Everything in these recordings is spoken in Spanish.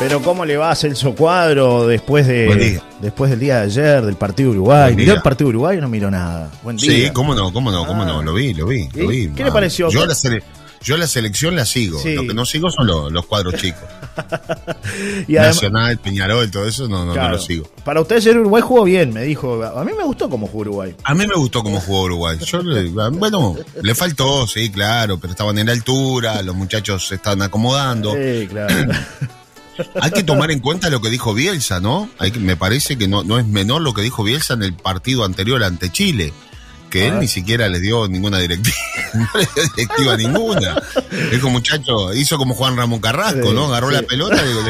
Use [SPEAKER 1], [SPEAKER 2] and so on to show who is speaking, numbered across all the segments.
[SPEAKER 1] Pero ¿cómo le va a Celso Cuadro después de después del día de ayer, del partido Uruguay? ¿Miró el partido Uruguay o no miró nada?
[SPEAKER 2] Buen día. Sí, cómo no, cómo no, cómo no, ah. lo vi, lo vi, lo vi.
[SPEAKER 1] ¿Qué le pareció?
[SPEAKER 2] Yo la, yo la selección la sigo, lo que no sigo son los, cuadros chicos. y Nacional, Peñarol, todo eso no, no, lo sigo.
[SPEAKER 1] Para usted ayer Uruguay jugó bien, me dijo. A mí me gustó cómo jugó Uruguay.
[SPEAKER 2] A mí me gustó cómo jugó Uruguay. Yo, bueno, le faltó, sí, claro, pero estaban en la altura, los muchachos se estaban acomodando. Sí, claro. Hay que tomar en cuenta lo que dijo Bielsa, ¿no? Hay, me parece que no, no es menor lo que dijo Bielsa en el partido anterior ante Chile que él ni siquiera le dio ninguna directiva, no le dio directiva ninguna. Dijo, muchacho, hizo como Juan Ramón Carrasco, ¿no? Agarró la pelota, digo,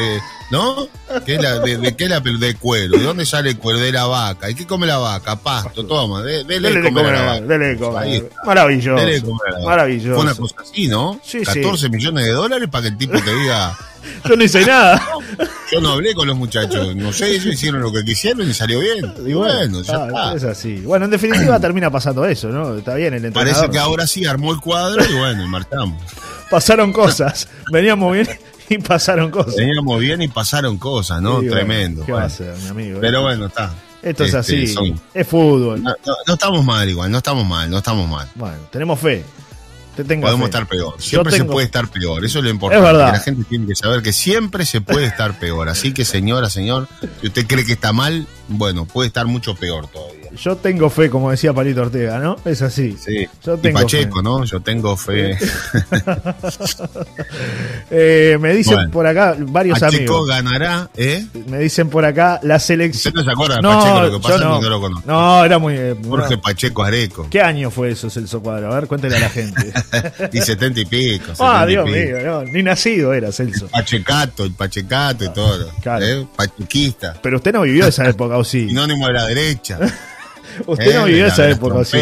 [SPEAKER 2] ¿no? ¿Qué la, de, qué la pelota? De cuero. ¿De dónde sale el cuero? De la vaca. ¿Y qué come la vaca? Pasto, toma, de, dele, dele comer, a la vaca.
[SPEAKER 1] Dele comer. Maravilloso. Dele comer Maravilloso.
[SPEAKER 2] Fue una cosa así, ¿no? Sí, 14 millones de dólares para que el tipo te diga...
[SPEAKER 1] Yo no hice nada.
[SPEAKER 2] Yo no hablé con los muchachos. No sé, ellos hicieron lo que quisieron y salió bien. Y bueno, ya
[SPEAKER 1] está. Es así. Bueno, en definitiva termina pasando eso, ¿no? Está bien el entrenador.
[SPEAKER 2] Parece que ahora sí armó el cuadro y bueno, y marchamos.
[SPEAKER 1] Pasaron cosas. Veníamos bien y pasaron cosas.
[SPEAKER 2] Veníamos bien y pasaron cosas, ¿no? Tremendo.
[SPEAKER 1] ¿Qué va a ser, mi amigo?
[SPEAKER 2] Pero bueno, está.
[SPEAKER 1] Esto es este, así, es fútbol.
[SPEAKER 2] no, estamos mal igual, no estamos mal, no estamos mal.
[SPEAKER 1] Bueno, tenemos fe.
[SPEAKER 2] Podemos estar peor. Siempre se puede estar peor. Eso es lo importante. Es verdad. la gente tiene que saber que siempre se puede estar peor. Así que, señora, señor, si usted cree que está mal, bueno, puede estar mucho peor todavía.
[SPEAKER 1] Yo tengo fe, como decía Palito Ortega, ¿no? Es así.
[SPEAKER 2] Sí. Yo tengo y Pacheco, ¿no? Yo tengo fe.
[SPEAKER 1] eh, me dicen por acá varios Pacheco amigos.
[SPEAKER 2] ganará, ¿eh?
[SPEAKER 1] Me dicen por acá la selección.
[SPEAKER 2] ¿Usted no se acuerda de Pacheco? Lo que pasa no, no lo conozco.
[SPEAKER 1] No, era muy.
[SPEAKER 2] Jorge Pacheco Areco.
[SPEAKER 1] ¿Qué año fue eso, Celso Cuadro? A ver, cuéntele a la gente.
[SPEAKER 2] y setenta y pico.
[SPEAKER 1] Ah, Dios mío, no, ni nacido era Celso.
[SPEAKER 2] Pachecato, el Pachecato y todo. Claro. ¿eh? Pachequista.
[SPEAKER 1] Pero usted no vivió esa época, ¿o sí?
[SPEAKER 2] Sinónimo de la derecha.
[SPEAKER 1] Usted no vivió esa época, ¿sí?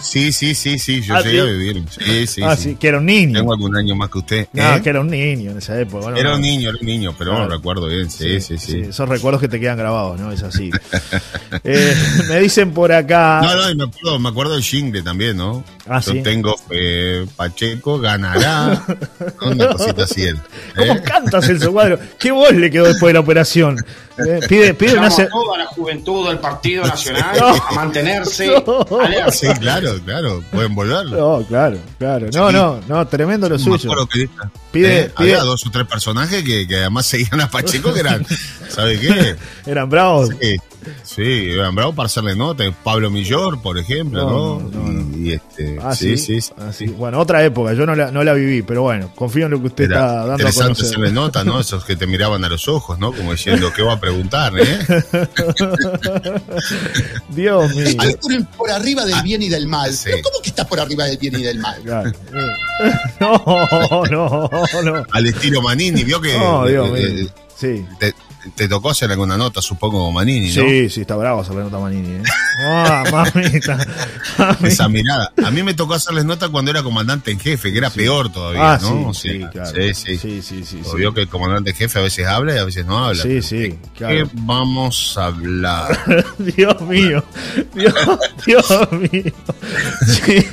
[SPEAKER 2] Sí, sí, sí, sí, yo ¿Ah, llegué a vivir. Sí, sí,
[SPEAKER 1] ah, sí. que era un niño.
[SPEAKER 2] Tengo algún año más que usted.
[SPEAKER 1] No, ¿Eh? que era un niño en esa época.
[SPEAKER 2] era un niño, era un niño, pero no recuerdo bien. Sí sí, sí,
[SPEAKER 1] Esos recuerdos que te quedan grabados, ¿no? Es así. eh, me dicen por acá.
[SPEAKER 2] No, no, me acuerdo, me acuerdo del jingle también, ¿no? Ah, yo tengo eh, Pacheco ganará. Una cosita así él.
[SPEAKER 1] ¿Cómo ¿eh? cantas el cuadro? ¿Qué voz le quedó después de la operación?
[SPEAKER 3] Eh, pide, pide una... toda la juventud del Partido Nacional a mantenerse.
[SPEAKER 2] Sí, claro, claro, pueden volverlo.
[SPEAKER 1] No, claro, claro. No, no, no, tremendo lo suyo.
[SPEAKER 2] Pide, eh, Había dos o tres personajes que, que además seguían a Pacheco que eran, ¿sabe qué?
[SPEAKER 1] Eran bravos.
[SPEAKER 2] Sí. Sí, eran bravos para hacerle nota. Pablo Millor, por ejemplo, ¿no? y, este,
[SPEAKER 1] ah, sí, sí, sí, ah, sí, Bueno, otra época, yo no la, no la viví, pero bueno, confío en lo que usted está dando a conocer.
[SPEAKER 2] hacerle nota, ¿no? Esos que te miraban a los ojos, ¿no? Como diciendo, ¿qué va a preguntar, eh?
[SPEAKER 1] Dios mío.
[SPEAKER 3] por arriba del ah, bien y del mal. ¿Cómo que está por arriba del bien y del mal?
[SPEAKER 1] no, no, no.
[SPEAKER 2] Al estilo Manini, vio que.
[SPEAKER 1] No, Dios mío. Sí
[SPEAKER 2] te tocó hacer alguna nota, supongo, Manini, ¿no?
[SPEAKER 1] Sí, sí, está bravo hacerle nota a Manini, ¿eh? Ah, mamita,
[SPEAKER 2] Esa mirada. A mí me tocó hacerles nota cuando era comandante en jefe, que era peor todavía, ah, ¿no?
[SPEAKER 1] Sí, claro.
[SPEAKER 2] Sí, sí. sí, sí, sí Obvio que el comandante en jefe a veces habla y a veces no habla.
[SPEAKER 1] Sí, sí,
[SPEAKER 2] claro. ¿Qué vamos a hablar?
[SPEAKER 1] Dios mío, Dios, Dios mío.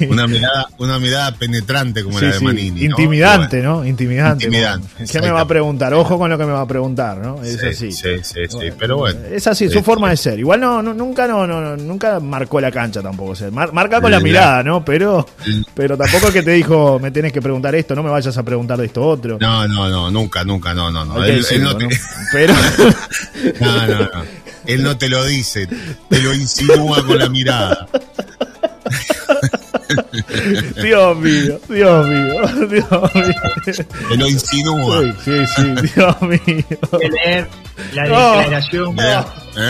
[SPEAKER 2] Una mirada, una mirada penetrante como la de Manini.
[SPEAKER 1] Intimidante, ¿no? Intimidante. Intimidante. ¿Qué me va a preguntar? Ojo con lo que me va a preguntar, ¿no? Es
[SPEAKER 2] sí, sí, sí, sí, pero bueno.
[SPEAKER 1] Es así, su forma de ser. Igual no, nunca no, no, nunca marcó la cancha tampoco. marca con la, mirada, ¿no? Pero, pero tampoco es que te dijo, me tienes que preguntar esto, no me vayas a preguntar de esto otro.
[SPEAKER 2] No, no, no, nunca, nunca, no, no, no. Él, no te...
[SPEAKER 1] Pero.
[SPEAKER 2] no, no, no. Él no te lo dice, te lo insinúa con la mirada.
[SPEAKER 1] Dios mío, Dios mío, Dios mío.
[SPEAKER 2] Me lo insinúa.
[SPEAKER 1] Sí, sí, sí, Dios mío.
[SPEAKER 3] leer la declaración ¿Eh?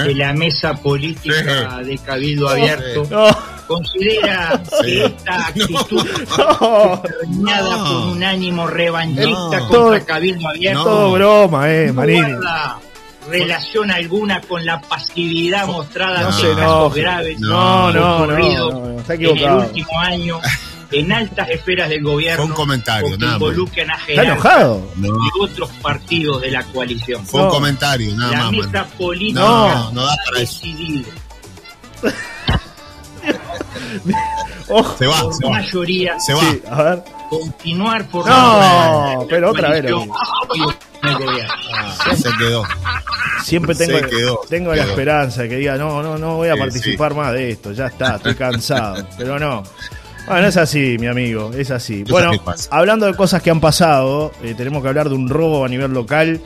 [SPEAKER 3] de la mesa política de Cabildo Abierto. Considera que esta actitud terminada por un ánimo revanchista contra Cabildo Abierto.
[SPEAKER 1] Todo broma, eh, Marini
[SPEAKER 3] relación alguna con la pasividad mostrada
[SPEAKER 1] no
[SPEAKER 3] en casos graves
[SPEAKER 1] no, no, no,
[SPEAKER 3] equivocado. en el último año en altas esferas del gobierno
[SPEAKER 2] Fue un comentario,
[SPEAKER 3] que involucran a
[SPEAKER 1] enojado?
[SPEAKER 3] y otros partidos de la coalición.
[SPEAKER 2] Fue un comentario, nada
[SPEAKER 3] la
[SPEAKER 2] más.
[SPEAKER 3] La mesa política
[SPEAKER 2] no, no da para decidido. se va,
[SPEAKER 3] se mayoría
[SPEAKER 2] se va.
[SPEAKER 1] a ver.
[SPEAKER 3] continuar formando
[SPEAKER 1] no, pero otra vez.
[SPEAKER 2] Ah, se quedó.
[SPEAKER 1] Siempre tengo, tengo la esperanza de que diga, no, no, no voy a participar más de esto, ya está, estoy cansado. Pero no. Bueno, es así, mi amigo, es así. Bueno, hablando de cosas que han pasado, eh, tenemos que hablar de un robo a nivel local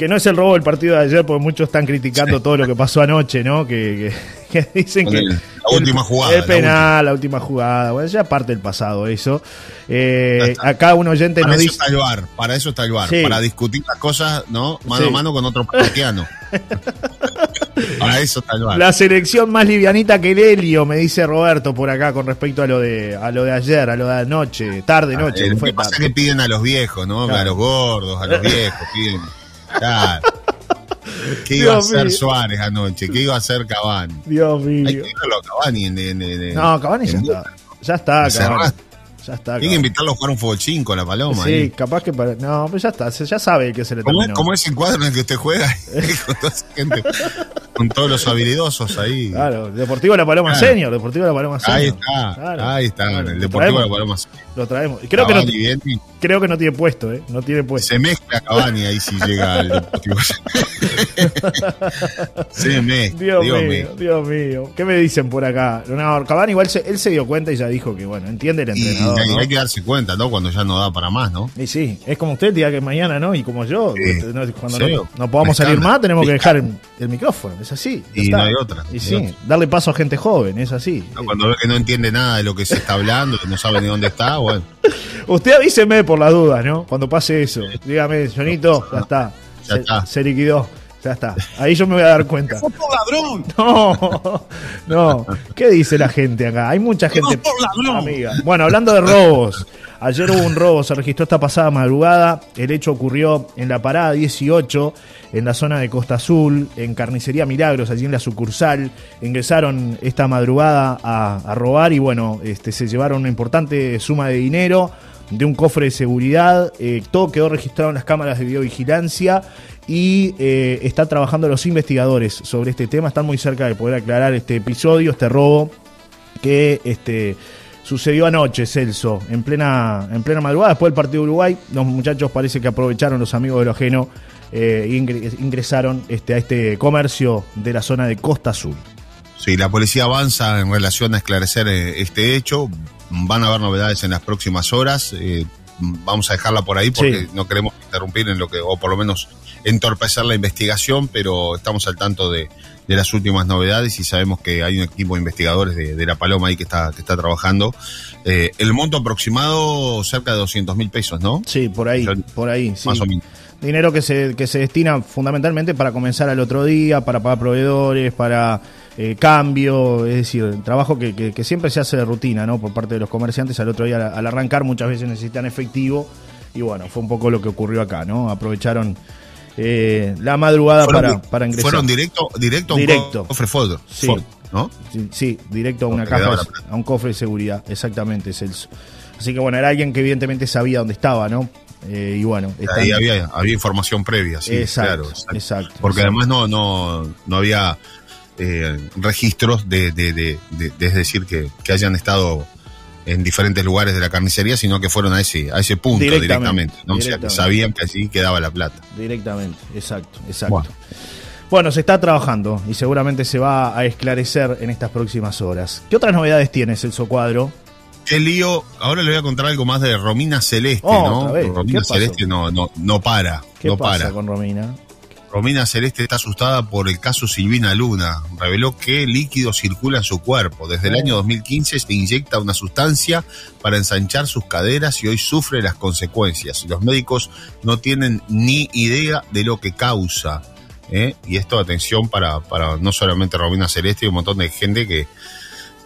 [SPEAKER 1] que no es el robo del partido de ayer, porque muchos están criticando todo lo que pasó anoche, ¿no? Que, dicen que.
[SPEAKER 2] la última jugada.
[SPEAKER 1] El penal, la última. jugada. Bueno, ya parte del pasado eso. Eh, acá un oyente
[SPEAKER 2] para
[SPEAKER 1] nos
[SPEAKER 2] eso Está el bar, para eso está el bar. Para discutir las cosas, ¿no? Mano a mano con otro partiano. para eso está el bar.
[SPEAKER 1] La selección más livianita que el helio, me dice Roberto por acá con respecto a lo de a lo de ayer, a lo de anoche, tarde, ah, noche.
[SPEAKER 2] ¿Qué pasa que piden a los viejos, ¿no? A los gordos, a los viejos, piden. Claro. ¿Qué iba a hacer Suárez anoche? ¿Qué iba a hacer Cavani?
[SPEAKER 1] Dios mío.
[SPEAKER 2] Hay que Cavani
[SPEAKER 1] en, No, Cavani ya está. Ya está, Cavani. Ya está.
[SPEAKER 2] Tiene que invitarlo a jugar un fútbol 5 a la paloma.
[SPEAKER 1] Sí, capaz que. Para... No, pues ya está. Ya sabe que se le
[SPEAKER 2] ¿Cómo, ¿Cómo es el cuadro en el que usted juega? con, toda gente, con todos los habilidosos ahí.
[SPEAKER 1] Claro, Deportivo La Paloma Senior. Deportivo La Paloma Senior.
[SPEAKER 2] Ahí está. Ahí está. el Deportivo La Paloma Senior.
[SPEAKER 1] Lo traemos. Creo que, no, creo que no tiene puesto, ¿eh? No tiene puesto.
[SPEAKER 2] Se mezcla Cavani ahí si llega al Deportivo. se mezcla.
[SPEAKER 1] Dios, mío, Dios mío. ¿Qué me dicen por acá? No, Cavani igual se, él se dio cuenta y ya dijo que, bueno, entiende el entrenador.
[SPEAKER 2] Y, hay que darse cuenta, ¿no? Cuando ya no da para más, ¿no?
[SPEAKER 1] Y sí, es como usted, diga que mañana, ¿no? Y como yo, cuando no, podamos salir más, tenemos que dejar el, micrófono, es así.
[SPEAKER 2] Y no hay otra.
[SPEAKER 1] Y sí, darle paso a gente joven, es así.
[SPEAKER 2] Cuando ve que no entiende nada de lo que se está hablando, que no sabe ni dónde está, bueno.
[SPEAKER 1] Usted avíseme por las dudas, ¿no? Cuando pase eso. Dígame, Jonito, ya está.
[SPEAKER 2] Ya se, está.
[SPEAKER 1] Se liquidó. Ya está. Ahí yo me voy a dar cuenta.
[SPEAKER 2] ¡Por ladrón!
[SPEAKER 1] No, no. ¿Qué dice la gente acá? Hay mucha gente. Por ladrón. Amiga. Bueno, hablando de robos. Ayer hubo un robo, se registró esta pasada madrugada. El hecho ocurrió en la parada 18, en la zona de Costa Azul, en Carnicería Milagros, allí en la sucursal. Ingresaron esta madrugada a, robar y bueno, este, se llevaron una importante suma de dinero de un cofre de seguridad. Eh, todo quedó registrado en las cámaras de videovigilancia y eh, están trabajando los investigadores sobre este tema. Están muy cerca de poder aclarar este episodio, este robo que este, sucedió anoche, Celso, en plena, en plena madrugada, después del partido de Uruguay. Los muchachos parece que aprovecharon los amigos de lo ajeno e ingresaron este, a este comercio de la zona de Costa Azul.
[SPEAKER 2] Sí, la policía avanza en relación a esclarecer eh, este hecho. Van a haber novedades en las próximas horas. vamos a dejarla por ahí porque no queremos interrumpir en lo que, o por lo menos entorpecer la investigación, pero estamos al tanto de, de las últimas novedades y sabemos que hay un equipo de investigadores de, La Paloma ahí que está, que está trabajando. Eh, el monto aproximado cerca de 200 mil pesos, ¿no?
[SPEAKER 1] Sí, por ahí, por ahí, sí. Más o menos. Dinero que se, que se destina fundamentalmente para comenzar al otro día, para pagar proveedores, para eh, cambio, es decir, trabajo que, que, siempre se hace de rutina, ¿no? Por parte de los comerciantes, al otro día al arrancar muchas veces necesitan efectivo y bueno, fue un poco lo que ocurrió acá, ¿no? Aprovecharon eh, la madrugada para, para ingresar.
[SPEAKER 2] Fueron directo, directo,
[SPEAKER 1] directo.
[SPEAKER 2] a un cofre Ford,
[SPEAKER 1] sí. ¿no? Sí, directo a una caja, a un cofre de seguridad, exactamente, Celso. Así que bueno, era alguien que evidentemente sabía dónde estaba, ¿no? Eh, y bueno,
[SPEAKER 2] ahí había, había información previa, sí,
[SPEAKER 1] exacto, exacto.
[SPEAKER 2] Porque además no, no, no había eh, registros de, de, de, de, es decir, que, que hayan estado en diferentes lugares de la carnicería, sino que fueron a ese, a ese punto directamente. ¿no? O sea, sabían que allí quedaba la plata.
[SPEAKER 1] Directamente, exacto, exacto. Bueno. se está trabajando y seguramente se va a esclarecer en estas próximas horas. ¿Qué otras novedades tiene Celso Cuadro?
[SPEAKER 2] Qué lío. Ahora le voy a contar algo más de Romina Celeste, ¿no? Romina Celeste no, no, no para.
[SPEAKER 1] ¿Qué
[SPEAKER 2] no
[SPEAKER 1] pasa
[SPEAKER 2] para.
[SPEAKER 1] con Romina?
[SPEAKER 2] Romina Celeste está asustada por el caso Silvina Luna. Reveló que líquido circula en su cuerpo. Desde el año 2015 se inyecta una sustancia para ensanchar sus caderas y hoy sufre las consecuencias. Los médicos no tienen ni idea de lo que causa. ¿eh? Y esto, atención, para, para no solamente Romina Celeste y un montón de gente que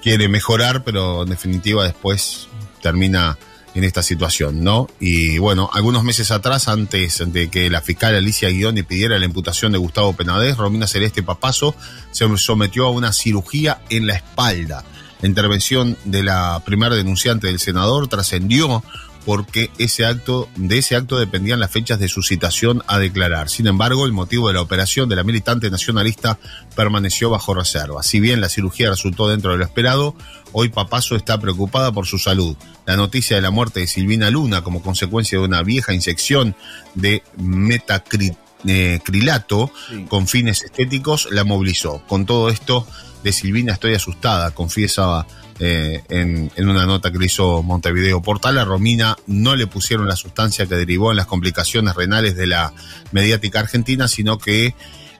[SPEAKER 2] quiere mejorar, pero en definitiva después termina en esta situación, ¿no? Y bueno, algunos meses atrás, antes de que la fiscal Alicia Guioni pidiera la imputación de Gustavo Penadez, Romina Celeste Papazo se sometió a una cirugía en la espalda. La intervención de la primera denunciante del senador trascendió porque ese acto, de ese acto dependían las fechas de su citación a declarar. Sin embargo, el motivo de la operación de la militante nacionalista permaneció bajo reserva. Si bien la cirugía resultó dentro de lo esperado, hoy Papazo está preocupada por su salud. La noticia de la muerte de Silvina Luna como consecuencia de una vieja inyección de metacrilato con fines estéticos la movilizó. Con todo esto de Silvina estoy asustada, confiesa eh, en, una nota que le hizo Montevideo Portal. A Romina no le pusieron la sustancia que derivó en las complicaciones renales de la mediática argentina, sino que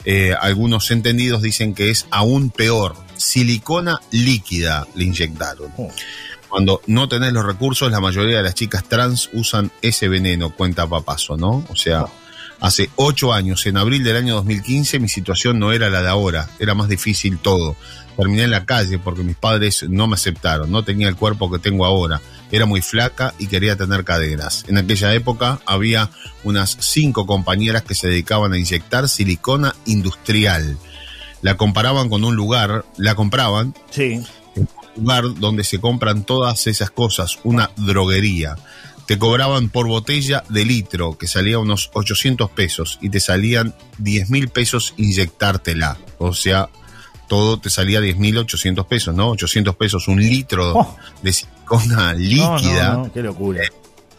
[SPEAKER 2] eh, algunos entendidos dicen que es aún peor. Silicona líquida le inyectaron. Oh. Cuando no tenés los recursos, la mayoría de las chicas trans usan ese veneno, cuenta Papazo, ¿no? O sea, oh. Hace ocho años, en abril del año 2015, mi situación no era la de ahora, era más difícil todo terminé en la calle porque mis padres no me aceptaron, no tenía el cuerpo que tengo ahora, era muy flaca y quería tener caderas. En aquella época había unas cinco compañeras que se dedicaban a inyectar silicona industrial. La comparaban con un lugar, la compraban.
[SPEAKER 1] Sí.
[SPEAKER 2] un lugar donde se compran todas esas cosas, una droguería te cobraban por botella de litro, que salía unos 800 pesos, y te salían 10 mil pesos inyectártela. O sea, todo te salía 10.800 pesos, ¿no? 800 pesos un litro oh. de silicona líquida.
[SPEAKER 1] qué locura.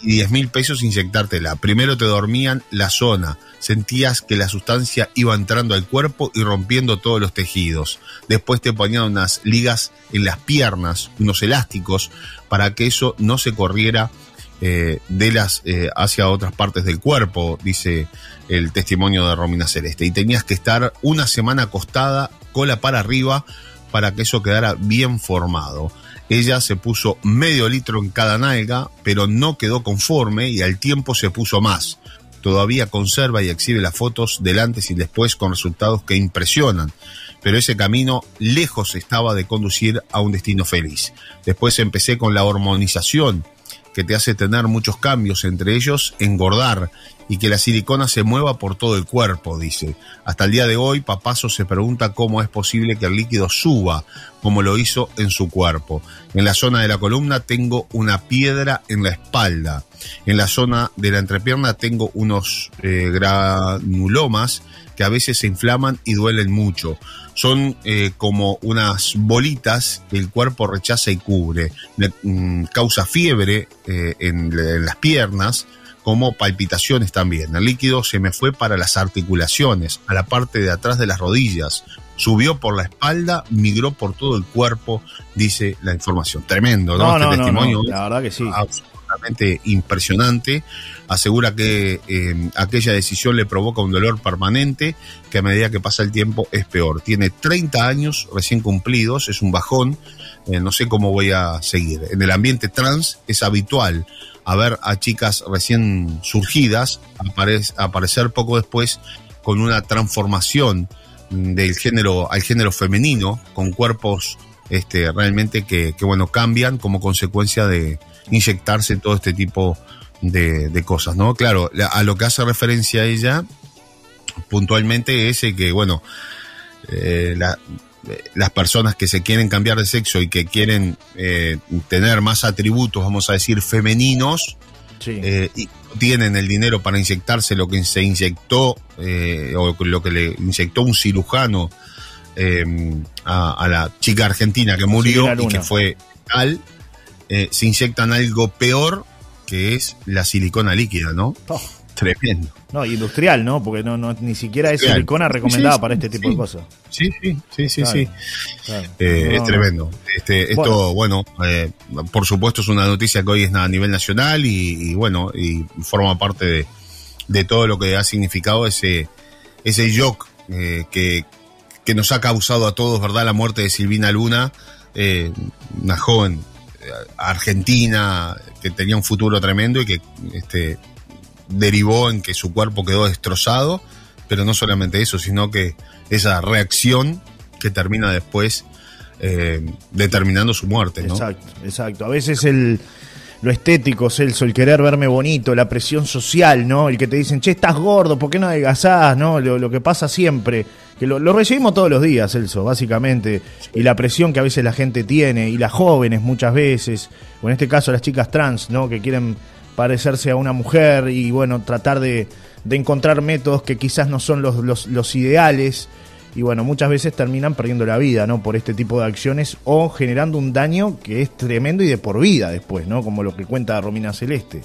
[SPEAKER 2] y 10 mil pesos inyectártela. Primero te dormían la zona, sentías que la sustancia iba entrando al cuerpo y rompiendo todos los tejidos. Después te ponían unas ligas en las piernas, unos elásticos, para que eso no se corriera eh, de las eh, hacia otras partes del cuerpo, dice el testimonio de Romina Celeste. Y tenías que estar una semana acostada cola para arriba para que eso quedara bien formado. Ella se puso medio litro en cada nalga, pero no quedó conforme y al tiempo se puso más. Todavía conserva y exhibe las fotos del antes y después con resultados que impresionan. Pero ese camino lejos estaba de conducir a un destino feliz. Después empecé con la hormonización, que te hace tener muchos cambios, entre ellos engordar y que la silicona se mueva por todo el cuerpo, dice. Hasta el día de hoy, Papazo se pregunta cómo es posible que el líquido suba, como lo hizo en su cuerpo. En la zona de la columna tengo una piedra en la espalda. En la zona de la entrepierna tengo unos eh, granulomas que a veces se inflaman y duelen mucho. Son eh, como unas bolitas que el cuerpo rechaza y cubre. Mm, causa fiebre eh, en las piernas como palpitaciones también. El líquido se me fue para las articulaciones, a la parte de atrás de las rodillas, subió por la espalda, migró por todo el cuerpo, dice la información. Tremendo, ¿no?
[SPEAKER 1] este testimonio. la verdad que sí.
[SPEAKER 2] Absolutamente impresionante. Asegura que eh, aquella decisión le provoca un dolor permanente que a medida que pasa el tiempo es peor. Tiene 30 años recién cumplidos, es un bajón. Eh, no sé cómo voy a seguir. En el ambiente trans es habitual a ver a chicas recién surgidas aparecer poco después con una transformación del género al género femenino, con cuerpos este, realmente que, bueno, cambian como consecuencia de inyectarse todo este tipo de, cosas, ¿no? Claro, a lo que hace referencia a ella puntualmente es que, bueno, eh, la, las personas que se quieren cambiar de sexo y que quieren eh, tener más atributos, vamos a decir, femeninos, eh, y tienen el dinero para inyectarse lo que se inyectó eh, o lo que le inyectó un cirujano a, la chica argentina que murió y que fue tal, se inyectan algo peor que es la silicona líquida, ¿no? Oh. Tremendo.
[SPEAKER 1] No, industrial, ¿no? Porque no, no ni siquiera es silicona recomendada para este tipo de cosas.
[SPEAKER 2] Sí, sí, sí, sí, sí. Eh, es tremendo. Este, esto, bueno, eh, por supuesto es una noticia que hoy es a nivel nacional y, bueno, y forma parte de, todo lo que ha significado ese, ese shock eh, que, que nos ha causado a todos, ¿verdad? La muerte de Silvina Luna, una joven argentina que tenía un futuro tremendo y que este, derivó en que su cuerpo quedó destrozado, pero no solamente eso, sino que esa reacción que termina después eh, determinando su muerte. ¿no?
[SPEAKER 1] Exacto, exacto. A veces el, lo estético, Celso, el querer verme bonito, la presión social, ¿no? El que te dicen, che, estás gordo, ¿por qué no adelgazás? ¿no? Lo, que pasa siempre, que lo, lo, recibimos todos los días, Celso, básicamente, y la presión que a veces la gente tiene, y las jóvenes muchas veces, o en este caso las chicas trans, ¿no? Que quieren parecerse a una mujer y bueno, tratar de, encontrar métodos que quizás no son los, los, los, ideales y bueno, muchas veces terminan perdiendo la vida, ¿no? Por este tipo de acciones o generando un daño que es tremendo y de por vida después, ¿no? Como lo que cuenta Romina Celeste.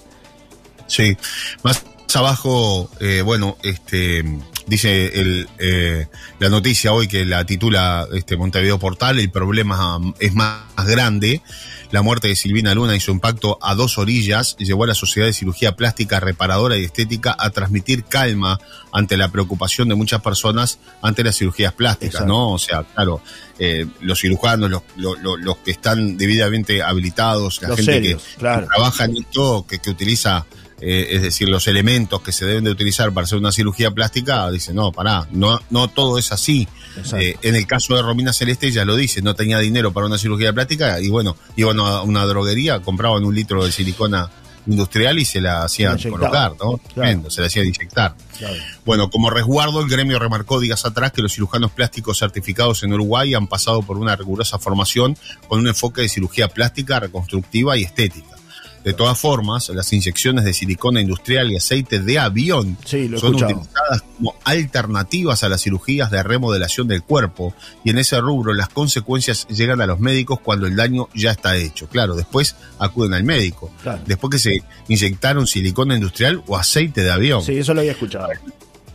[SPEAKER 2] Sí, más abajo, eh, bueno, este dice el, eh, la noticia hoy que la titula este Montevideo Portal, el problema es más grande. La muerte de Silvina Luna y su impacto a dos orillas llevó a la Sociedad de Cirugía Plástica Reparadora y Estética a transmitir calma ante la preocupación de muchas personas ante las cirugías plásticas, ¿no? O sea, claro, eh, los cirujanos, los, los, que están debidamente habilitados, la gente que, trabaja en esto, que, que utiliza eh, es decir, los elementos que se deben de utilizar para hacer una cirugía plástica, dice, no, pará, no, no todo es así. Eh, en el caso de Romina Celeste, ya lo dice, no tenía dinero para una cirugía plástica y bueno, iban a una droguería, compraban un litro de silicona industrial y se la hacían colocar, ¿no? se la hacían inyectar. Bueno, como resguardo, el gremio remarcó días atrás que los cirujanos plásticos certificados en Uruguay han pasado por una rigurosa formación con un enfoque de cirugía plástica, reconstructiva y estética. De todas formas, las inyecciones de silicona industrial y aceite de avión son utilizadas como alternativas a las cirugías de remodelación del cuerpo y en ese rubro las consecuencias llegan a los médicos cuando el daño ya está hecho. Claro, después acuden al médico. Después que se inyectaron silicona industrial o aceite de avión.
[SPEAKER 1] Sí, eso lo había escuchado.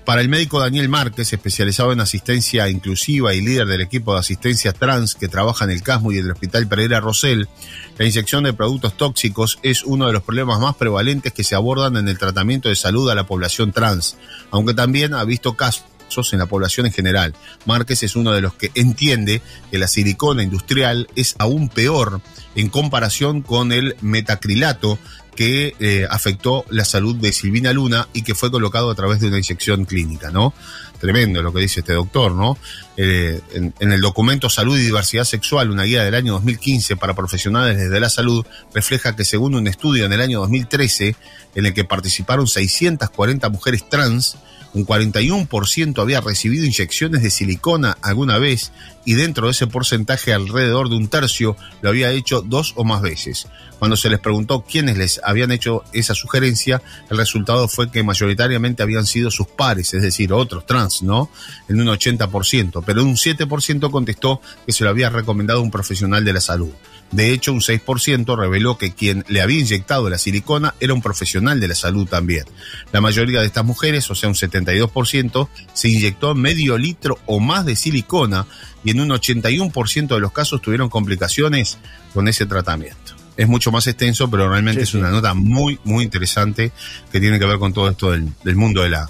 [SPEAKER 2] Para el médico Daniel Márquez, especializado en asistencia inclusiva y líder del equipo de asistencia trans que trabaja en el CASMU y el Hospital Pereira Rosell, la inyección de productos tóxicos es uno de los problemas más prevalentes que se abordan en el tratamiento de salud a la población trans, aunque también ha visto casos en la población en general. Márquez es uno de los que entiende que la silicona industrial es aún peor en comparación con el metacrilato que eh, afectó la salud de Silvina Luna y que fue colocado a través de una inyección clínica, ¿no? Tremendo lo que dice este doctor, ¿no? Eh, en, en, el documento Salud y Diversidad Sexual, una guía del año 2015 para profesionales desde la salud, refleja que según un estudio en el año 2013, en el que participaron 640 mujeres trans, un 41% había recibido inyecciones de silicona alguna vez y dentro de ese porcentaje alrededor de un tercio lo había hecho dos o más veces. Cuando se les preguntó quiénes les habían hecho esa sugerencia, el resultado fue que mayoritariamente habían sido sus pares, es decir, otros trans, ¿no? En un 80%, pero un 7% contestó que se lo había recomendado un profesional de la salud. De hecho, un 6% reveló que quien le había inyectado la silicona era un profesional de la salud también. La mayoría de estas mujeres, o sea, un 72%, se inyectó medio litro o más de silicona y en un 81% de los casos tuvieron complicaciones con ese tratamiento. Es mucho más extenso, pero realmente es una nota muy, muy interesante que tiene que ver con todo esto del, mundo de la,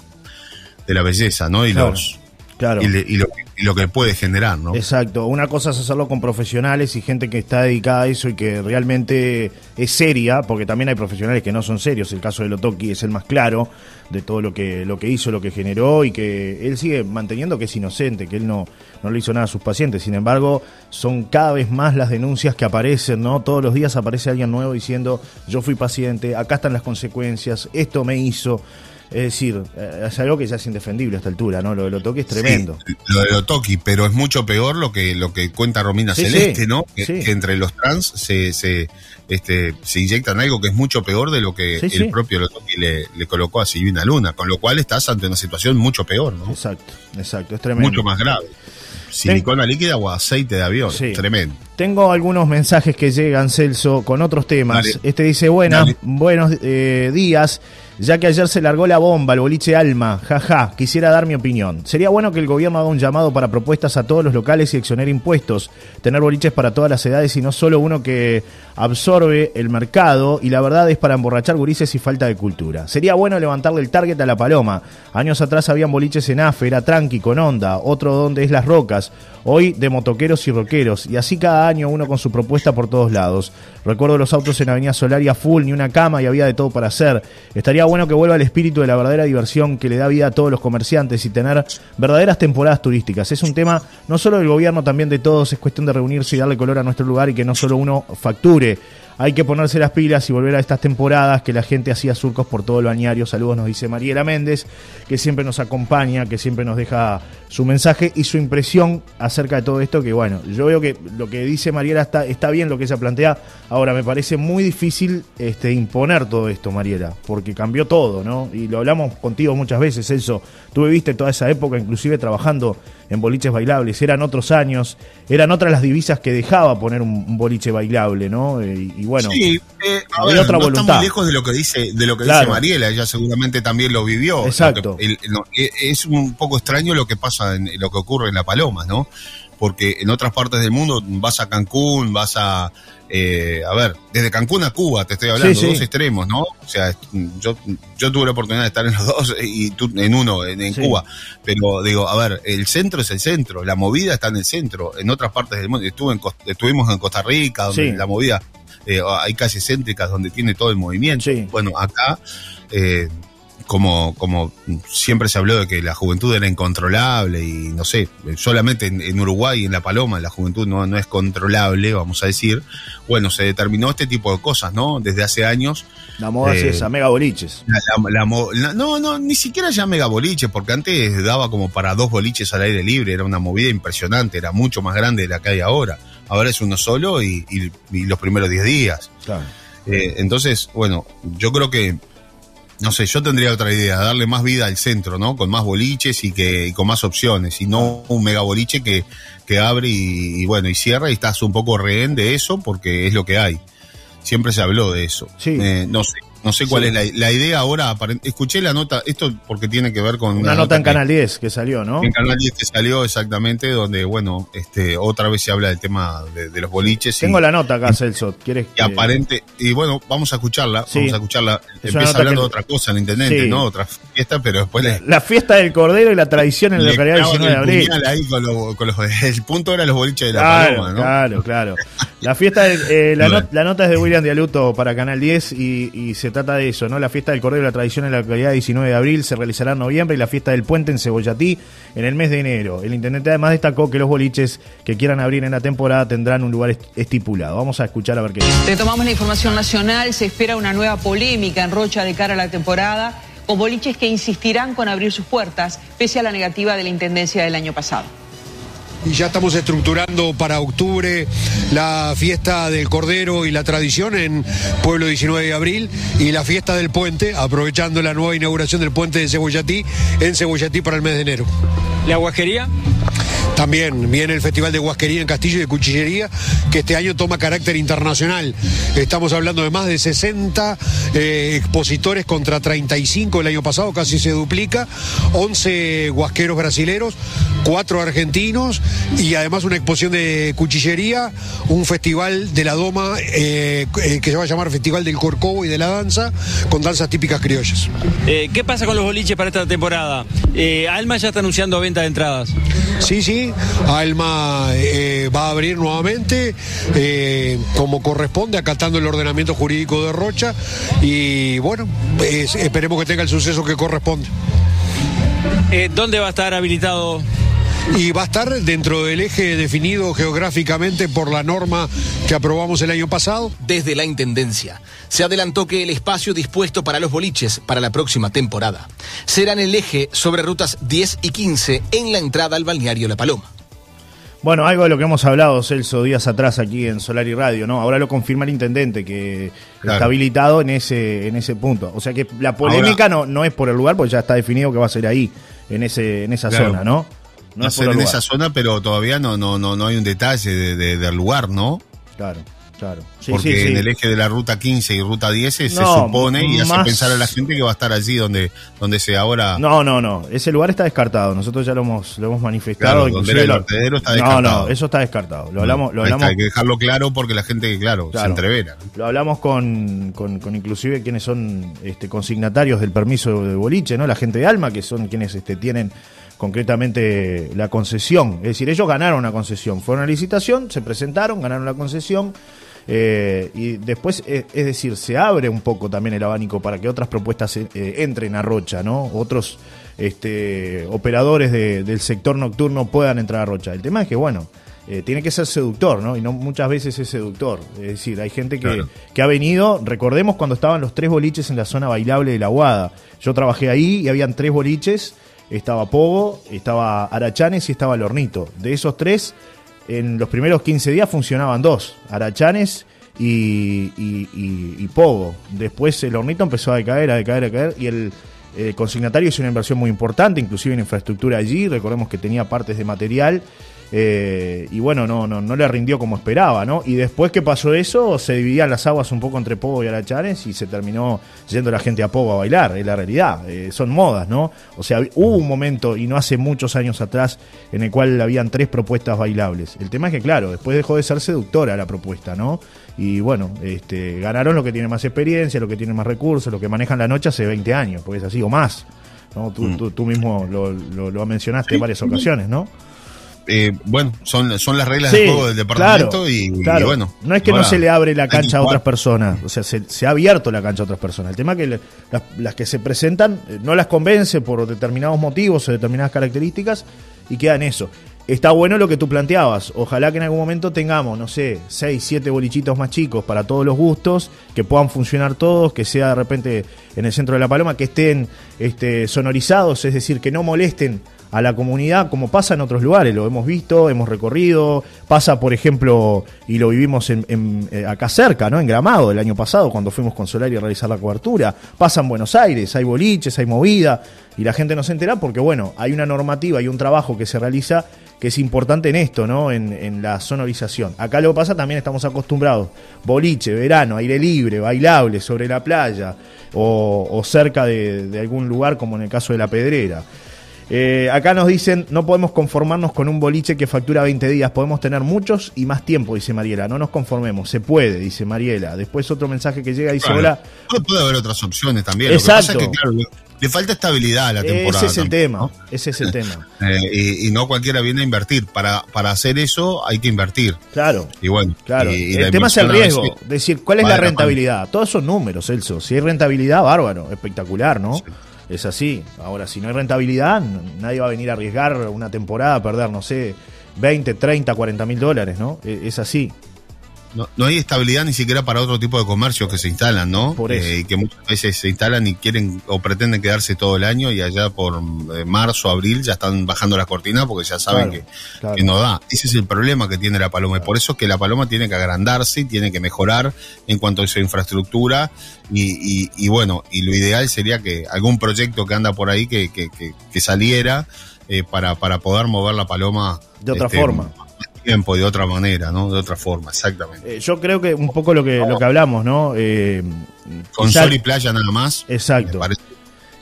[SPEAKER 2] de la belleza, ¿no? Y los Claro. Y, lo, que puede generar, ¿no?
[SPEAKER 1] Exacto. Una cosa es hacerlo con profesionales y gente que está dedicada a eso y que realmente es seria, porque también hay profesionales que no son serios. El caso de Lotoki es el más claro de todo lo que, lo que hizo, lo que generó y que él sigue manteniendo que es inocente, que él no, no le hizo nada a sus pacientes. Sin embargo, son cada vez más las denuncias que aparecen, ¿no? Todos los días aparece alguien nuevo diciendo, yo fui paciente, acá están las consecuencias, esto me hizo. Es decir, eh, es algo que ya es indefendible a esta altura, ¿no? Lo de Lotoki es tremendo.
[SPEAKER 2] lo de Lotoki, pero es mucho peor lo que lo que cuenta Romina Celeste, ¿no? Que, entre los trans se, se, este, se inyectan algo que es mucho peor de lo que el propio Lotoki le, le, colocó a Silvina Luna, con lo cual estás ante una situación mucho peor, ¿no?
[SPEAKER 1] Exacto, exacto, es tremendo.
[SPEAKER 2] Mucho más grave. Silicona líquida o aceite de avión. Tremendo.
[SPEAKER 1] Tengo algunos mensajes que llegan, Celso, con otros temas. Este dice, buenas, buenos eh, días ya que ayer se largó la bomba, el boliche Alma, jaja, quisiera dar mi opinión. Sería bueno que el gobierno haga un llamado para propuestas a todos los locales y exoner impuestos, tener boliches para todas las edades y no solo uno que absorbe el mercado y la verdad es para emborrachar gurises y falta de cultura. Sería bueno levantarle el target a la paloma. Años atrás habían boliches en AFE, era tranqui, con onda, otro donde es Las Rocas, hoy de motoqueros y roqueros, y así cada año uno con su propuesta por todos lados. Recuerdo los autos en Avenida Solaria full, ni una cama y había de todo para hacer. Estaría bueno que vuelva el espíritu de la verdadera diversión que le da vida a todos los comerciantes y tener verdaderas temporadas turísticas. Es un tema no solo del gobierno, también de todos. Es cuestión de reunirse y darle color a nuestro lugar y que no solo uno facture. Hay que ponerse las pilas y volver a estas temporadas que la gente hacía surcos por todo el bañario. Saludos, nos dice Mariela Méndez, que siempre nos acompaña, que siempre nos deja su mensaje y su impresión acerca de todo esto. Que bueno, yo veo que lo que dice Mariela está, está bien lo que ella plantea. Ahora, me parece muy difícil este, imponer todo esto, Mariela, porque cambió todo, ¿no? Y lo hablamos contigo muchas veces, eso. Tú viviste toda esa época, inclusive trabajando en boliches bailables. Eran otros años, eran otras las divisas que dejaba poner un, boliche bailable, ¿no? Eh, y, bueno,
[SPEAKER 2] sí, eh, otra no voluntad. lejos de lo que dice, de lo que dice Mariela, ella seguramente también lo vivió.
[SPEAKER 1] Exacto.
[SPEAKER 2] E, es un poco extraño lo que pasa, en, lo que ocurre en La Paloma, ¿no? Porque en otras partes del mundo vas a Cancún, vas a eh, a ver, desde Cancún a Cuba te estoy hablando, dos extremos, ¿no? O sea, yo, yo tuve la oportunidad de estar en los dos y tú en uno, en, Cuba, pero digo, a ver, el centro es el centro, la movida está en el centro, en otras partes del mundo, Estuve en, estuvimos en Costa Rica, donde la movida, eh, hay calles céntricas donde tiene todo el movimiento, bueno, acá... Eh, como, como siempre se habló de que la juventud era incontrolable y no sé, solamente en, Uruguay, en La Paloma, la juventud no, no es controlable, vamos a decir. Bueno, se determinó este tipo de cosas, ¿no? Desde hace años.
[SPEAKER 1] La moda es esa, mega boliches.
[SPEAKER 2] no, no, ni siquiera ya mega boliches, porque antes daba como para dos boliches al aire libre, era una movida impresionante, era mucho más grande de la que hay ahora. Ahora es uno solo y, los primeros 10 días. Claro. Eh, entonces, bueno, yo creo que no sé, yo tendría otra idea, darle más vida al centro, ¿no? Con más boliches y que con más opciones, y no un mega boliche que, que abre y, bueno, y cierra y estás un poco rehén de eso porque es lo que hay. Siempre se habló de eso. Sí. Eh, no sé, no sé cuál es la, idea ahora. Escuché la nota, esto porque tiene que ver con.
[SPEAKER 1] Una, nota, en Canal 10 que salió, ¿no?
[SPEAKER 2] En Canal 10 que salió exactamente, donde, bueno, este otra vez se habla del tema de, los boliches.
[SPEAKER 1] Tengo la nota acá, Celso. ¿Quieres
[SPEAKER 2] y aparente. Y bueno, vamos a escucharla. Vamos a escucharla. Empieza hablando de otra cosa el intendente, ¿no? Otra fiesta, pero después.
[SPEAKER 1] La fiesta del Cordero y la tradición en la localidad del 19 de abril.
[SPEAKER 2] Ahí con el punto era los boliches de la Paloma, ¿no?
[SPEAKER 1] Claro, claro. La fiesta, eh, la, la, nota es de William Dialuto para Canal 10 y, y se trata de eso, ¿no? La fiesta del Cordero y la Tradición en la localidad 19 de abril se realizará en noviembre y la fiesta del Puente en Cebollatí en el mes de enero. El intendente además destacó que los boliches que quieran abrir en la temporada tendrán un lugar estipulado. Vamos a escuchar a ver qué dice.
[SPEAKER 4] Retomamos la información nacional. Se espera una nueva polémica en Rocha de cara a la temporada con boliches que insistirán con abrir sus puertas pese a la negativa de la intendencia del año pasado
[SPEAKER 5] y ya estamos estructurando para octubre la fiesta del Cordero y la tradición en Pueblo 19 de abril y la fiesta del puente, aprovechando la nueva inauguración del puente de Cebollatí en Cebollatí para el mes de enero.
[SPEAKER 6] ¿La guajería?
[SPEAKER 5] También viene el Festival de Huasquería en Castillo y de Cuchillería, que este año toma carácter internacional. Estamos hablando de más de 60 eh, expositores contra 35 el año pasado, casi se duplica, 11 huasqueros brasileros, 4 argentinos y además una exposición de cuchillería, un festival de la Doma eh, eh, que se va a llamar Festival del Corcovo y de la Danza, con danzas típicas criollas.
[SPEAKER 6] ¿Qué pasa con los boliches para esta temporada? Alma ya está anunciando venta de entradas.
[SPEAKER 5] Sí, sí, Alma eh, va a abrir nuevamente eh, como corresponde, acatando el ordenamiento jurídico de Rocha y bueno, esperemos que tenga el suceso que corresponde.
[SPEAKER 6] Eh, ¿Dónde va a estar habilitado
[SPEAKER 5] y va a estar dentro del eje definido geográficamente por la norma que aprobamos el año pasado.
[SPEAKER 7] Desde la Intendencia se adelantó que el espacio dispuesto para los boliches para la próxima temporada será en el eje sobre rutas 10 y 15 en la entrada al balneario La Paloma.
[SPEAKER 1] Bueno, algo de lo que hemos hablado, Celso, días atrás aquí en Solar y Radio, ¿no? Ahora lo confirma el intendente, que está habilitado en ese, en ese punto. O sea que la polémica no, no es por el lugar, porque ya está definido que va a ser ahí, en ese, en esa zona, ¿no?
[SPEAKER 2] No va a ser en esa zona, pero todavía no, no, no, no hay un detalle de, del lugar, ¿no?
[SPEAKER 1] Claro. Claro.
[SPEAKER 2] Porque en el eje de la ruta 15 y ruta 10 se supone y hace pensar a la gente que va a estar allí donde, donde se ahora.
[SPEAKER 1] No, no, no. Ese lugar está descartado. Nosotros ya lo hemos, lo hemos manifestado.
[SPEAKER 2] donde el vertedero está descartado. No, no,
[SPEAKER 1] eso está descartado. Lo hablamos, lo hablamos...
[SPEAKER 2] Hay que dejarlo claro porque la gente, claro, se entrevera.
[SPEAKER 1] Lo hablamos con, con, inclusive quienes son este, consignatarios del permiso de boliche, ¿no? La gente de Alma, que son quienes este, tienen concretamente la concesión. Es decir, ellos ganaron una concesión. Fueron a licitación, se presentaron, ganaron la concesión. Eh, y después, eh, es, decir, se abre un poco también el abanico para que otras propuestas eh, entren a Rocha, ¿no? Otros este, operadores del sector nocturno puedan entrar a Rocha. El tema es que, bueno, eh, tiene que ser seductor, ¿no? Y no muchas veces es seductor. Es decir, hay gente que, que, ha venido, recordemos cuando estaban los tres boliches en la zona bailable de la Guada. Yo trabajé ahí y habían tres boliches, estaba Pogo, estaba Arachanes y estaba el Hornito. De esos tres, en los primeros 15 días funcionaban dos, Arachanes y, y, Pogo. Después el Hornito empezó a decaer, a decaer, a decaer y el consignatario hizo una inversión muy importante, inclusive en infraestructura allí, recordemos que tenía partes de material eh, y bueno, no, no, no le rindió como esperaba, ¿no? Y después que pasó eso, se dividían las aguas un poco entre Pogo y Arachanes y se terminó yendo la gente a Pogo a bailar, es la realidad. Eh, son modas, ¿no? O sea, hubo un momento, y no hace muchos años atrás, en el cual habían tres propuestas bailables. El tema es que, claro, después dejó de ser seductora la propuesta, ¿no? Y bueno, este, ganaron lo que tiene más experiencia, lo que tiene más recursos, lo que manejan la noche hace 20 años, porque es así, o más. ¿no? Tú, mm. tú, mismo lo, lo, mencionaste en varias ocasiones, ¿no?
[SPEAKER 2] Eh, bueno, son, son las reglas del juego del departamento y, bueno.
[SPEAKER 1] No es que no se le abre la cancha a otras personas, o sea, se, ha abierto la cancha a otras personas. El tema es que las, que se presentan eh, no las convence por determinados motivos o determinadas características y queda en eso. Está bueno lo que tú planteabas. Ojalá que en algún momento tengamos, no sé, 6, 7 bolichitos más chicos para todos los gustos, que puedan funcionar todos, que sea de repente en el centro de la paloma, que estén este, sonorizados, es decir, que no molesten a la comunidad como pasa en otros lugares, lo hemos visto, hemos recorrido, pasa por ejemplo, y lo vivimos en, eh, acá cerca, ¿no? En Gramado el año pasado cuando fuimos con Solari a realizar la cobertura, pasa en Buenos Aires, hay boliches, hay movida, y la gente no se entera porque bueno, hay una normativa y un trabajo que se realiza que es importante en esto, ¿no? En, la sonorización. Acá lo que pasa también estamos acostumbrados, boliche, verano, aire libre, bailable, sobre la playa, o, cerca de algún lugar como en el caso de la Pedrera. Eh, acá nos dicen, no podemos conformarnos con un boliche que factura 20 días, podemos tener muchos y más tiempo, dice Mariela. No nos conformemos, se puede, dice Mariela. Después otro mensaje que llega dice, hola.
[SPEAKER 2] Puede haber otras opciones también.
[SPEAKER 1] Exacto.
[SPEAKER 2] le falta estabilidad a la temporada.
[SPEAKER 1] Ese es el tema, ese es el tema.
[SPEAKER 2] Eh, y, no cualquiera viene a invertir. Para, para hacer eso hay que invertir.
[SPEAKER 1] Claro.
[SPEAKER 2] Y bueno.
[SPEAKER 1] Claro. el tema es el riesgo. decir, ¿cuál es la rentabilidad? Todos son números, Celso. Si hay rentabilidad, bárbaro, espectacular, ¿no? Es así. Ahora, si no hay rentabilidad, nadie va a venir a arriesgar una temporada a perder, no sé, 20, 30, 40 mil dólares, ¿no? E, es así.
[SPEAKER 2] No, hay estabilidad ni siquiera para otro tipo de comercios que se instalan, ¿no?
[SPEAKER 1] Por eso.
[SPEAKER 2] Eh, que muchas veces se instalan y quieren o pretenden quedarse todo el año y allá por eh, marzo, abril ya están bajando las cortinas porque ya saben que, no da. Ese es el problema que tiene la Paloma y por eso es que la Paloma tiene que agrandarse, tiene que mejorar en cuanto a su infraestructura y, bueno, y lo ideal sería que algún proyecto que anda por ahí que, que, saliera eh, para, para poder mover la Paloma.
[SPEAKER 1] De otra este, forma
[SPEAKER 2] tiempo, de otra manera, ¿no? De otra forma, exactamente.
[SPEAKER 1] Eh, yo creo que un poco lo que, lo que hablamos, ¿no?
[SPEAKER 2] Eh, Con sol y playa nada más.
[SPEAKER 1] Exacto.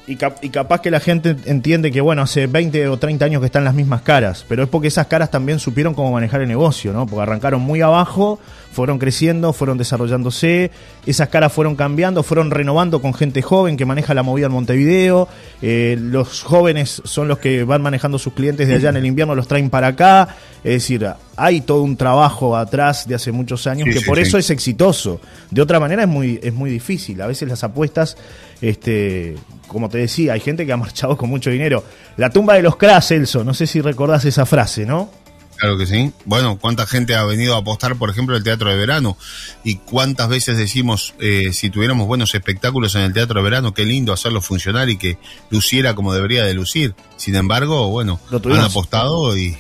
[SPEAKER 1] Y, y, capaz que la gente entiende que, bueno, hace 20 o 30 años que están las mismas caras, pero es porque esas caras también supieron cómo manejar el negocio, ¿no? Porque arrancaron muy abajo, fueron creciendo, fueron desarrollándose, esas caras fueron cambiando, fueron renovando con gente joven que maneja la movida en Montevideo, eh, los jóvenes son los que van manejando sus clientes de allá en el invierno, los traen para acá, es decir, hay todo un trabajo atrás de hace muchos años que por eso es exitoso, de otra manera es muy, es muy difícil, a veces las apuestas este, como te decía, hay gente que ha marchado con mucho dinero. La tumba de los cracks, Celso, no sé si recordás esa frase, ¿no?
[SPEAKER 2] Claro que sí. Bueno, cuánta gente ha venido a apostar, por ejemplo, el teatro de verano. Y cuántas veces decimos, eh, si tuviéramos buenos espectáculos en el teatro de verano, qué lindo hacerlo funcionar y que luciera como debería de lucir. Sin embargo, bueno, lo han apostado y,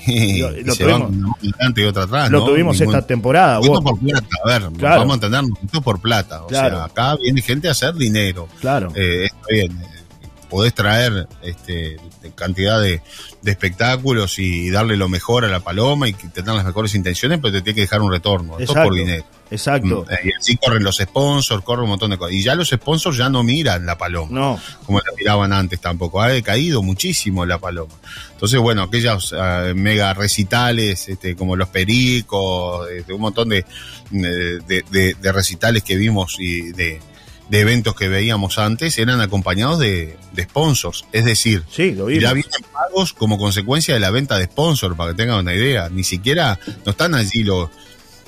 [SPEAKER 1] lo, se van
[SPEAKER 2] y otra atrás.
[SPEAKER 1] Lo tuvimos esta temporada.
[SPEAKER 2] Esto por plata, a ver, vamos a entendernos, esto por plata. O sea, acá viene gente a hacer dinero.
[SPEAKER 1] Claro.
[SPEAKER 2] Eh, está bien podés traer este, cantidad de, espectáculos y, darle lo mejor a la paloma y tener las mejores intenciones, pero te tiene que dejar un retorno. Exacto, por dinero.
[SPEAKER 1] Exacto.
[SPEAKER 2] Mm, y así corren los sponsors, corren un montón de cosas. Y ya los sponsors ya no miran la paloma.
[SPEAKER 1] No.
[SPEAKER 2] Como la miraban antes tampoco. Ha decaído muchísimo la paloma. Entonces, bueno, aquellos ah, mega recitales, este, como los pericos, este, un montón de, de recitales que vimos y de de eventos que veíamos antes eran acompañados de, sponsors. Es decir,
[SPEAKER 1] sí,
[SPEAKER 2] ya vienen pagos como consecuencia de la venta de sponsors, para que tengan una idea. Ni siquiera no están allí los,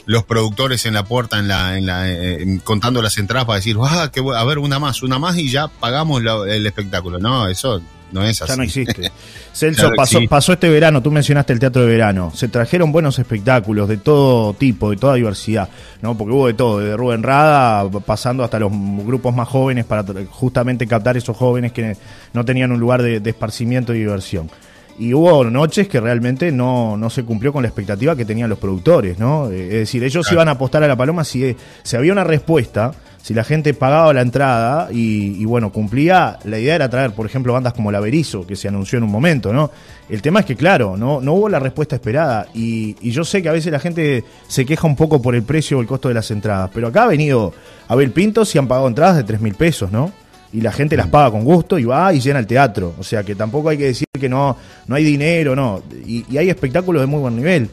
[SPEAKER 2] los productores en la puerta en la, en la eh, contando las entradas para decir, ah, que, a ver, una más, una más y ya pagamos el espectáculo. No, eso no es así.
[SPEAKER 1] Ya no existe. Celso, pasó, pasó este verano, tú mencionaste el teatro de verano, se trajeron buenos espectáculos de todo tipo, de toda diversidad, ¿no? Porque hubo de todo, de Rubén Rada, pasando hasta los grupos más jóvenes para justamente captar esos jóvenes que no tenían un lugar de, esparcimiento y diversión y hubo noches que realmente no, no se cumplió con la expectativa que tenían los productores, ¿no? Eh, es decir, ellos iban a apostar a la paloma si, si había una respuesta si la gente pagaba la entrada y, bueno, cumplía, la idea era traer, por ejemplo, bandas como La Berizo, que se anunció en un momento, ¿no? El tema es que, claro, no, no hubo la respuesta esperada y, yo sé que a veces la gente se queja un poco por el precio o el costo de las entradas, pero acá ha venido Abel Pintos y han pagado entradas de 3 mil pesos, ¿no? Y la gente las paga con gusto y va y llena el teatro. O sea que tampoco hay que decir que no, no hay dinero, no. y hay espectáculos de muy buen nivel.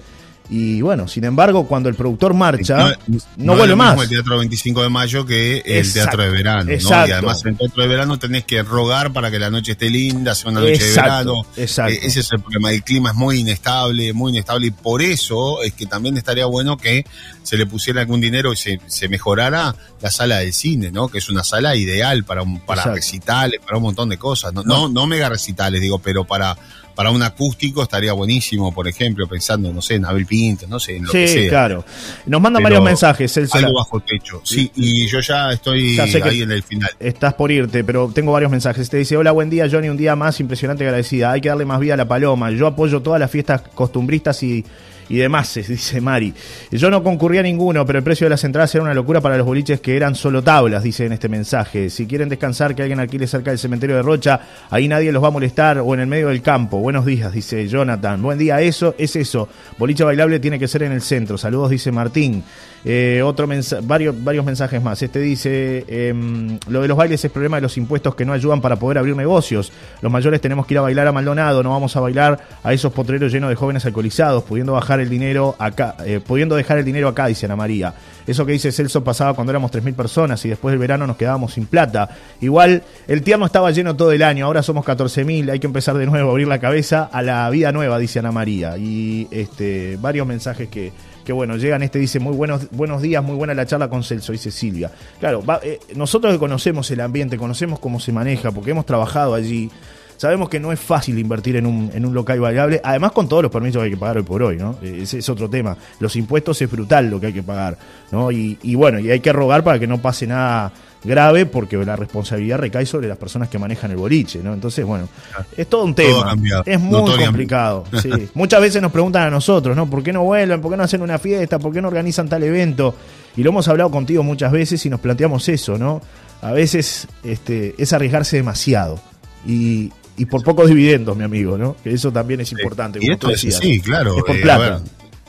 [SPEAKER 1] Y bueno, sin embargo, cuando el productor marcha, no, vuelve más.
[SPEAKER 2] el Teatro 25 de Mayo que el Teatro de Verano. ¿no? Y además en el Teatro de Verano tenés que rogar para que la noche esté linda, sea una noche de verano. Exacto. Eh, ese es el problema. El clima es muy inestable, muy inestable. Y por eso es que también estaría bueno que se le pusiera algún dinero y se, se mejorara la sala de cine, ¿no? Que es una sala ideal para, un, para recitales, para un montón de cosas. No, no, no mega recitales, digo, pero para para un acústico estaría buenísimo, por ejemplo, pensando, no sé, en Abel Pinto, no sé, en lo que sea.
[SPEAKER 1] claro. Nos manda varios mensajes,
[SPEAKER 2] Celso. Algo bajo techo. Sí, y yo ya estoy ahí en el final.
[SPEAKER 1] Estás por irte, pero tengo varios mensajes. Te dice, hola, buen día, Johnny, un día más, impresionante agradecida. Hay que darle más vida a la paloma. Yo apoyo todas las fiestas costumbristas y y demás, dice Mari. Yo no concurría a ninguno, pero el precio de las entradas era una locura para los boliches que eran solo tablas, dice en este mensaje. Si quieren descansar, que alguien alquile cerca del cementerio de Rocha, ahí nadie los va a molestar, o en el medio del campo. Buenos días, dice Jonathan. Buen día, eso es eso. Boliche bailable tiene que ser en el centro. Saludos, dice Martín. Eh, otro varios, varios mensajes más. Este dice, em, lo de los bailes es problema de los impuestos que no ayudan para poder abrir negocios. Los mayores tenemos que ir a bailar a Maldonado, no vamos a bailar a esos potreros llenos de jóvenes alcoholizados, pudiendo bajar el dinero acá, eh, pudiendo dejar el dinero acá, dice Ana María. Eso que dice Celso pasaba cuando éramos 3.000 personas y después del verano nos quedábamos sin plata. Igual el tierno estaba lleno todo el año, ahora somos 14.000, hay que empezar de nuevo a abrir la cabeza a la vida nueva, dice Ana María. Y este, varios mensajes que que bueno, llegan este, dice, muy buenos, buenos días, muy buena la charla con Celso, dice Silvia. Claro, eh, nosotros que conocemos el ambiente, conocemos cómo se maneja, porque hemos trabajado allí, sabemos que no es fácil invertir en un, en un local variable, además con todos los permisos que hay que pagar hoy por hoy, ¿no? Eh, ese es otro tema. Los impuestos es brutal lo que hay que pagar, ¿no? Y, y bueno, y hay que rogar para que no pase nada grave porque la responsabilidad recae sobre las personas que manejan el boliche, ¿no? Entonces, bueno, es todo un tema. es muy complicado. Muchas veces nos preguntan a nosotros, ¿no? ¿Por qué no vuelven? ¿Por qué no hacen una fiesta? ¿Por qué no organizan tal evento? Y lo hemos hablado contigo muchas veces y nos planteamos eso, ¿no? A veces este, es arriesgarse demasiado. Y, por pocos dividendos, mi amigo, ¿no? Que eso también es importante.
[SPEAKER 2] y esto es, sí, claro. por eh,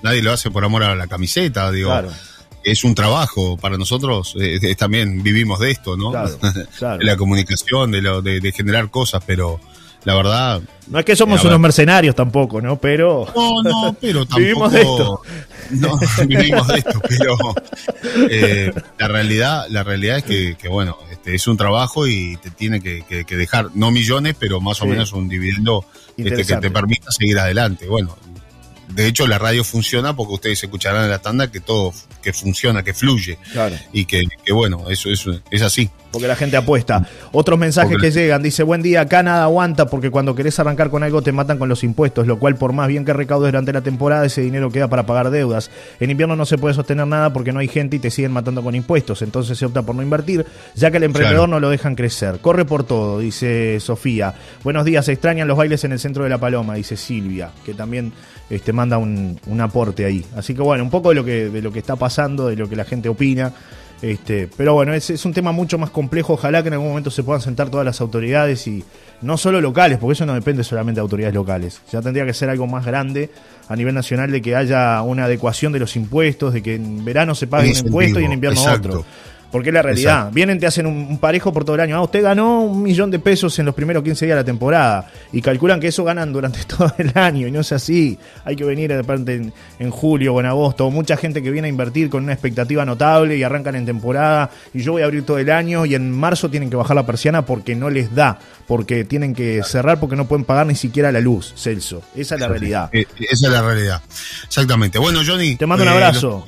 [SPEAKER 2] nadie lo hace por amor a la camiseta, digo. Claro es un trabajo para nosotros, eh, también vivimos de esto, ¿no? de la comunicación, de, lo, de, generar cosas, pero la verdad...
[SPEAKER 1] No es que somos unos mercenarios tampoco, ¿no? Pero...
[SPEAKER 2] No, no, pero tampoco... vivimos de esto. No, vivimos de esto, pero eh, la realidad la realidad es que, bueno, este, es un trabajo y te tiene que, dejar, no millones, pero más o menos un dividendo este, que te permita seguir adelante. Bueno, de hecho, la radio funciona porque ustedes escucharán en la tanda que todo que funciona, que fluye. Claro. Y que, bueno, eso, eso es así
[SPEAKER 1] porque la gente apuesta. Otros mensajes que llegan, dice, buen día, acá nada aguanta porque cuando querés arrancar con algo te matan con los impuestos, lo cual por más bien que recaudes durante la temporada, ese dinero queda para pagar deudas. En invierno no se puede sostener nada porque no hay gente y te siguen matando con impuestos, entonces se opta por no invertir, ya que el emprendedor no lo dejan crecer. Corre por todo, dice Sofía. Buenos días, se extrañan los bailes en el centro de la Paloma, dice Silvia, que también este, manda un, un aporte ahí. Así que bueno, un poco de lo que, de lo que está pasando, de lo que la gente opina. Este, pero bueno, es, es, un tema mucho más complejo. Ojalá que en algún momento se puedan sentar todas las autoridades y no solo locales, porque eso no depende solamente de autoridades locales. Ya tendría que ser algo más grande a nivel nacional de que haya una adecuación de los impuestos, de que en verano se pague un impuesto y en invierno otro. Porque es la realidad. Vienen, te hacen un, parejo por todo el año. Ah, usted ganó un millón de pesos en los primeros 15 días de la temporada. Y calculan que eso ganan durante todo el año. Y no es así. Hay que venir de repente en, julio o en agosto. Mucha gente que viene a invertir con una expectativa notable y arrancan en temporada. Y yo voy a abrir todo el año. Y en marzo tienen que bajar la persiana porque no les da. Porque tienen que cerrar porque no pueden pagar ni siquiera la luz, Celso. Esa es la realidad.
[SPEAKER 2] Esa es la realidad. Exactamente. Bueno, Johnny.
[SPEAKER 1] Te mando un eh, abrazo.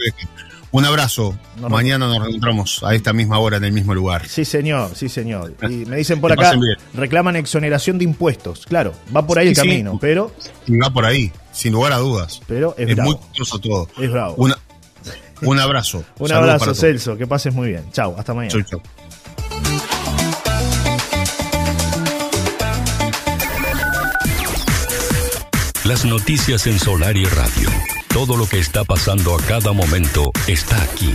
[SPEAKER 2] Un abrazo. Mañana nos encontramos a esta misma hora en el mismo lugar.
[SPEAKER 1] Sí, señor, sí, señor. Y me dicen por acá, reclaman exoneración de impuestos. Claro, va por ahí el camino, pero...
[SPEAKER 2] Va por ahí, sin lugar a dudas.
[SPEAKER 1] Pero es,
[SPEAKER 2] muy curioso todo.
[SPEAKER 1] Es bravo.
[SPEAKER 2] un abrazo.
[SPEAKER 1] un abrazo, Celso. Que pases muy bien. Chao, hasta mañana. Chau, chau.
[SPEAKER 8] Las noticias en Solar y Radio. Todo lo que está pasando a cada momento está aquí.